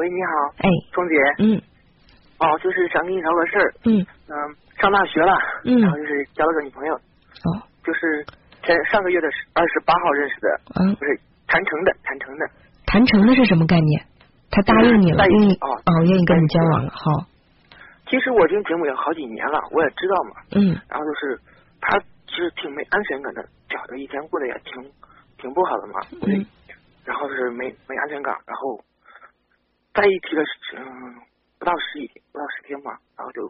喂，你好，哎，钟姐。嗯哦，就是想跟你聊个事儿。嗯嗯，上大学了，嗯然后就是交了个女朋友，哦就是前上个月的二十八号认识的，嗯，不是谈成的，谈成的。谈成的是什么概念？他答应你了，在一起愿意哦哦，愿意跟你交往了，好，其实我听节目也好几年了，我也知道嘛。嗯然后就是他其实挺没安全感的，觉得以前过得也挺挺不好的嘛。嗯然后就是没没安全感，然后在一起了嗯不到十几不到十天吧，然后就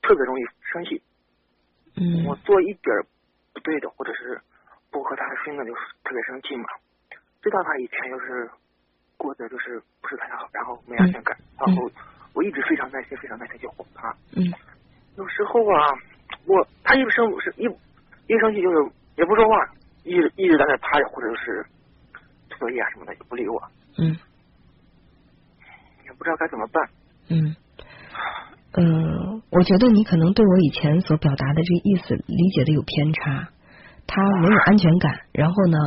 特别容易生气。嗯我做一点不对的，或者是不合他心的，就是特别生气嘛。知道他以前就是过得就是不是太好，然后没安全感，嗯然后我一直非常耐心，非常耐心去哄他。嗯有时候啊，我他一生是一一生气就是也不说话，一直一直在那趴着，或者是作业啊什么的也不理我，嗯也不知道该怎么办。嗯嗯，我觉得你可能对我以前所表达的这个意思理解的有偏差，他没有安全感，然后呢，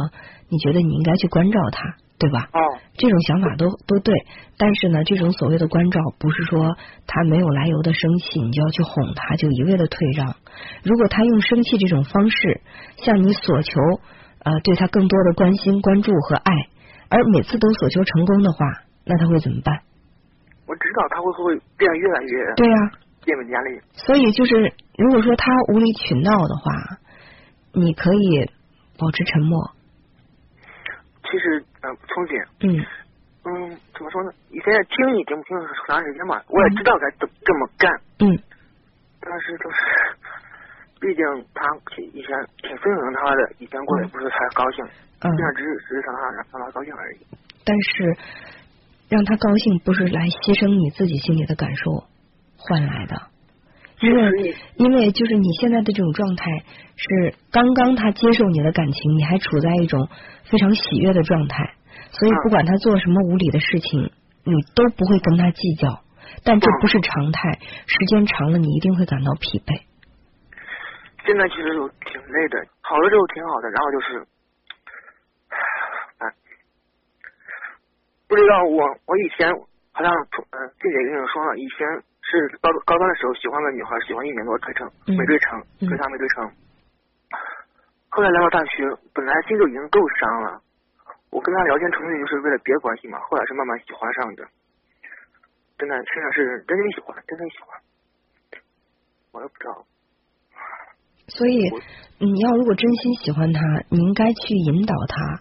你觉得你应该去关照他，对吧？哦，这种想法都都对，但是呢，这种所谓的关照，不是说他没有来由的生气，你就要去哄他，就一味的退让。如果他用生气这种方式向你索求，呃，对他更多的关心、关注和爱，而每次都索求成功的话，那他会怎么办？我知道他会不会变得越来越对呀、变本加厉。所以就是，如果说他无理取闹的话，你可以保持沉默。其实，嗯、聪姐，嗯嗯，怎么说呢？你现在听你节目听了很长时间嘛，我也知道该怎这么干，嗯但是就是，毕竟他以前挺顺从他的，以前过得也不是太高兴，嗯，现在只是只是让他让让他高兴而已。但是让他高兴不是来牺牲你自己心里的感受换来的，因为因为就是你现在的这种状态是刚刚他接受你的感情，你还处在一种非常喜悦的状态，所以嗯不管他做什么无理的事情，你都不会跟他计较。但这不是常态，时间长了你一定会感到疲惫。现在其实就挺累的，好了之后挺好的，然后就是，哎，不知道我我以前好像嗯，静姐跟你说了，以前是高高中的时候喜欢个女孩，喜欢一年多追成嗯没追成，嗯追她没追成。后来来到大学，本来心就已经够伤了，我跟她聊天纯粹就是为了别的关系嘛，后来是慢慢喜欢上的，真的现在是真心喜欢，真心喜欢，我也不知道。所以你要如果真心喜欢他，你应该去引导他，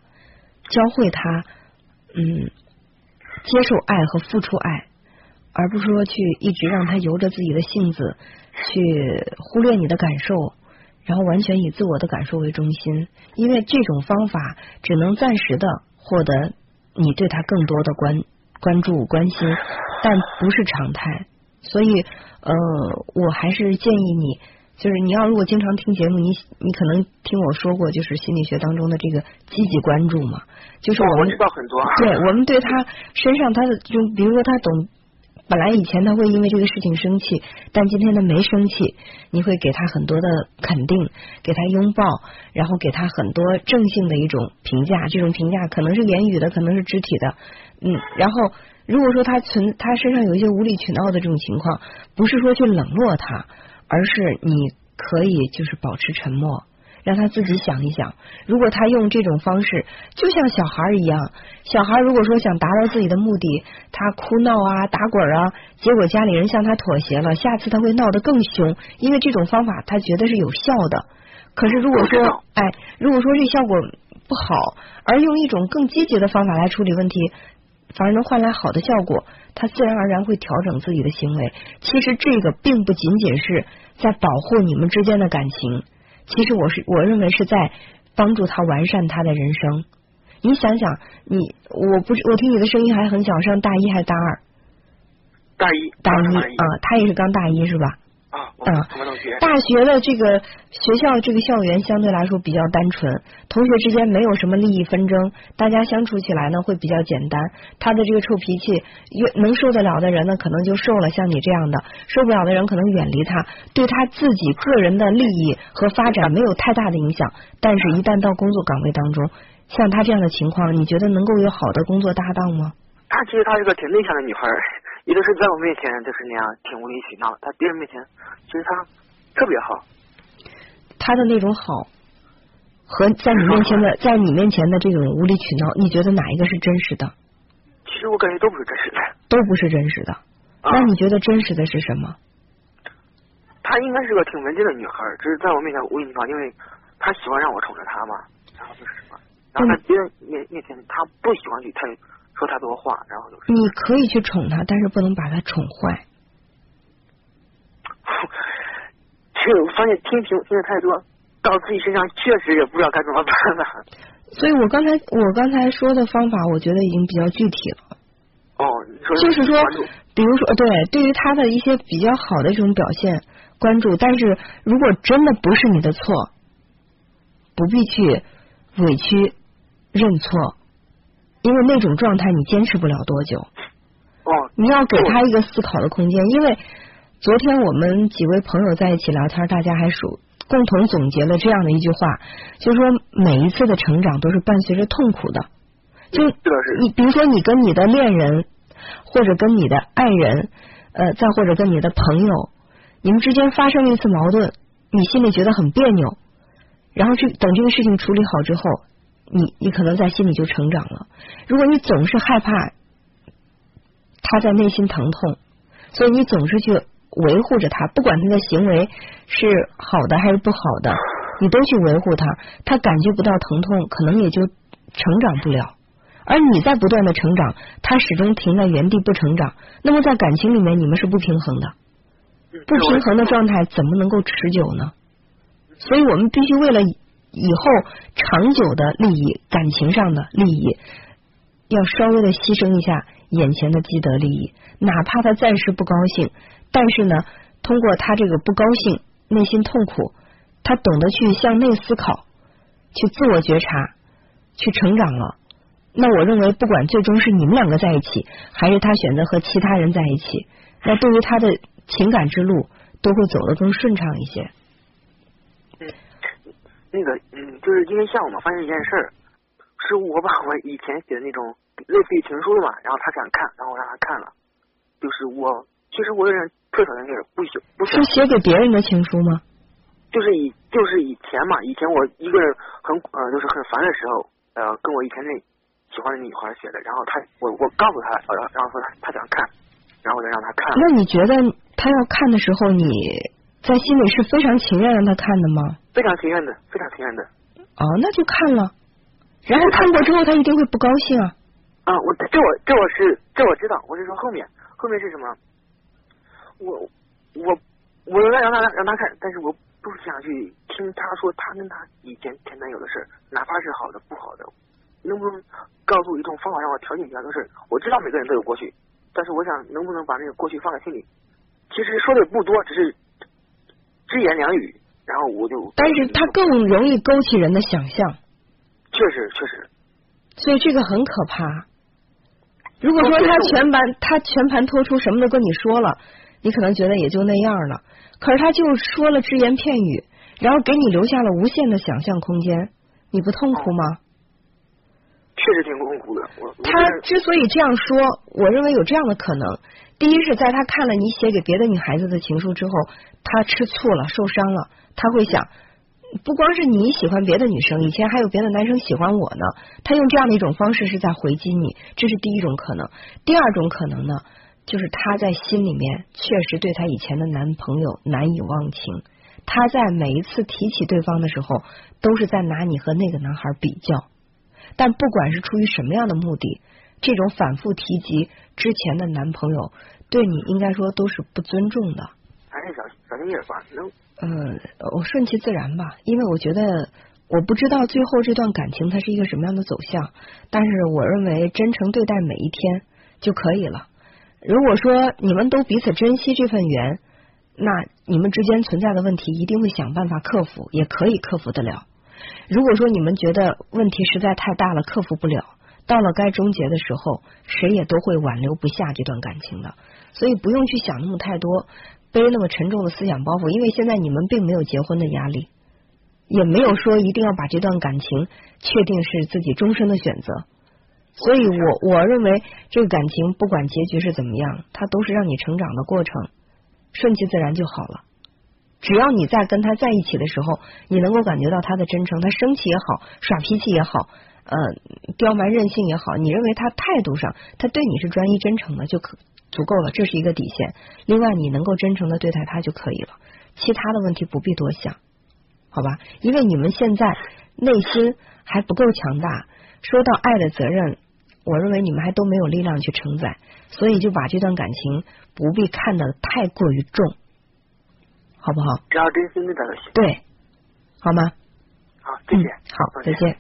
教会他，嗯，接受爱和付出爱，而不是说去一直让他由着自己的性子去忽略你的感受，然后完全以自我的感受为中心，因为这种方法只能暂时的获得你对他更多的关关注关心，但不是常态。所以，呃，我还是建议你。就是你要如果经常听节目，你你可能听我说过，就是心理学当中的这个积极关注嘛，就是我我们知道很多。对我们对他身上他的就比如说他懂，本来以前他会因为这个事情生气，但今天他没生气，你会给他很多的肯定，给他拥抱，然后给他很多正性的一种评价，这种评价可能是言语的，可能是肢体的，嗯，然后如果说他存他身上有一些无理取闹的这种情况，不是说去冷落他。而是你可以就是保持沉默，让他自己想一想。如果他用这种方式，就像小孩一样，小孩如果说想达到自己的目的，他哭闹啊、打滚啊，结果家里人向他妥协了，下次他会闹得更凶，因为这种方法他觉得是有效的。可是如果说，哎，如果说这效果不好，而用一种更积极的方法来处理问题。反而能换来好的效果，他自然而然会调整自己的行为。其实这个并不仅仅是在保护你们之间的感情，其实我是我认为是在帮助他完善他的人生。你想想，你我不我听你的声音还很小，上大一还是大二？大一，大一啊，他也是刚大一是吧？啊，嗯，大学的这个学校这个校园相对来说比较单纯，同学之间没有什么利益纷争，大家相处起来呢会比较简单。他的这个臭脾气，越能受得了的人呢，可能就受了，像你这样的受不了的人，可能远离他，对他自己个人的利益和发展没有太大的影响。但是，一旦到工作岗位当中，像他这样的情况，你觉得能够有好的工作搭档吗？她其实她是个挺内向的女孩儿，也就是在我面前就是那样挺无理取闹，在别人面前其实他特别好。他的那种好和在你面前的 在你面前的这种无理取闹，你觉得哪一个是真实的？其实我感觉都不是真实的。都不是真实的。啊那你觉得真实的是什么？她应该是个挺文静的女孩，只是在我面前无理取闹，因为她喜欢让我宠着她嘛，然后就是什么，然后在别人面面前她不喜欢去太说太多话，然后就是。你可以去宠他，但是不能把他宠坏。这个我发现听听听的太多，到自己身上确实也不知道该怎么办了。所以我刚才我刚才说的方法，我觉得已经比较具体了。哦，就是说，比如说，呃对，对于他的一些比较好的这种表现关注，但是如果真的不是你的错，不必去委屈认错，因为那种状态你坚持不了多久。哦，你要给他一个思考的空间，因为昨天我们几位朋友在一起聊天，大家还属共同总结了这样的一句话，就是说每一次的成长都是伴随着痛苦的。就你比如说你跟你的恋人，或者跟你的爱人，呃，再或者跟你的朋友，你们之间发生了一次矛盾，你心里觉得很别扭，然后这等这个事情处理好之后，你你可能在心里就成长了。如果你总是害怕他在内心疼痛，所以你总是去维护着他，不管他的行为是好的还是不好的，你都去维护他，他感觉不到疼痛，可能也就成长不了。而你在不断的成长，他始终停在原地不成长，那么在感情里面你们是不平衡的，嗯不平衡的状态怎么能够持久呢？所以我们必须为了以后长久的利益、感情上的利益，要稍微的牺牲一下眼前的既得利益，哪怕他暂时不高兴，但是呢，通过他这个不高兴、内心痛苦，他懂得去向内思考，去自我觉察，去成长了。那我认为，不管最终是你们两个在一起，还是他选择和其他人在一起，那对于他的情感之路都会走得更顺畅一些。那个，嗯，就是今天下午嘛，发现一件事儿，是我把我以前写的那种类似于情书嘛，然后他想看，然后我让他看了，就是我其实我有点特讨厌那种不喜不喜是写给别人的情书吗？就是以就是以前嘛，以前我一个人很呃就是很烦的时候，呃跟我以前那喜欢的女孩写的，然后他我我告诉他，呃然后然后说他他想看，然后我就让他看了，那你觉得他要看的时候，你在心里是非常情愿让他看的吗？非常情愿的，非常情愿的。哦，那就看了。然后看过之后，他一定会不高兴啊。啊，我这我这我是这我知道，我是说后面后面是什么？我我我让让他让他看，但是我不想去听他说他跟他以前前男友的事儿，哪怕是好的不好的，能不能告诉我一种方法让我调节一下这个事儿？我知道每个人都有过去，但是我想能不能把那个过去放在心里？其实说的不多，只是只言两语，然后我就但是他更容易勾起人的想象，确实确实所以这个很可怕。如果说他全盘他全盘托出，什么都跟你说了，你可能觉得也就那样了。可是他就说了只言片语，然后给你留下了无限的想象空间，你不痛苦吗？确实挺痛苦的。我我他之所以这样说，我认为有这样的可能：第一是在他看了你写给别的女孩子的情书之后，他吃醋了、受伤了，他会想，不光是你喜欢别的女生，以前还有别的男生喜欢我呢。他用这样的一种方式是在回击你，这是第一种可能。第二种可能呢，就是他在心里面确实对他以前的男朋友难以忘情。他在每一次提起对方的时候，都是在拿你和那个男孩比较。但不管是出于什么样的目的，这种反复提及之前的男朋友，对你应该说都是不尊重的。还是小小心眼儿吧，能嗯，我顺其自然吧，因为我觉得我不知道最后这段感情它是一个什么样的走向，但是我认为真诚对待每一天就可以了。如果说你们都彼此珍惜这份缘，那你们之间存在的问题一定会想办法克服，也可以克服得了。如果说你们觉得问题实在太大了，克服不了，到了该终结的时候，谁也都会挽留不下这段感情的。所以不用去想那么太多，背那么沉重的思想包袱，因为现在你们并没有结婚的压力，也没有说一定要把这段感情确定是自己终身的选择。所以我我认为这个感情不管结局是怎么样，它都是让你成长的过程，顺其自然就好了。只要你在跟他在一起的时候，你能够感觉到他的真诚，他生气也好，耍脾气也好，呃，刁蛮任性也好，你认为他态度上他对你是专一真诚的就可足够了，这是一个底线。另外，你能够真诚的对待他就可以了，其他的问题不必多想，好吧？因为你们现在内心还不够强大，说到爱的责任，我认为你们还都没有力量去承载，所以就把这段感情不必看得太过于重。好不好？只要真心对待就行。对，好吗？好，谢谢。好，再见。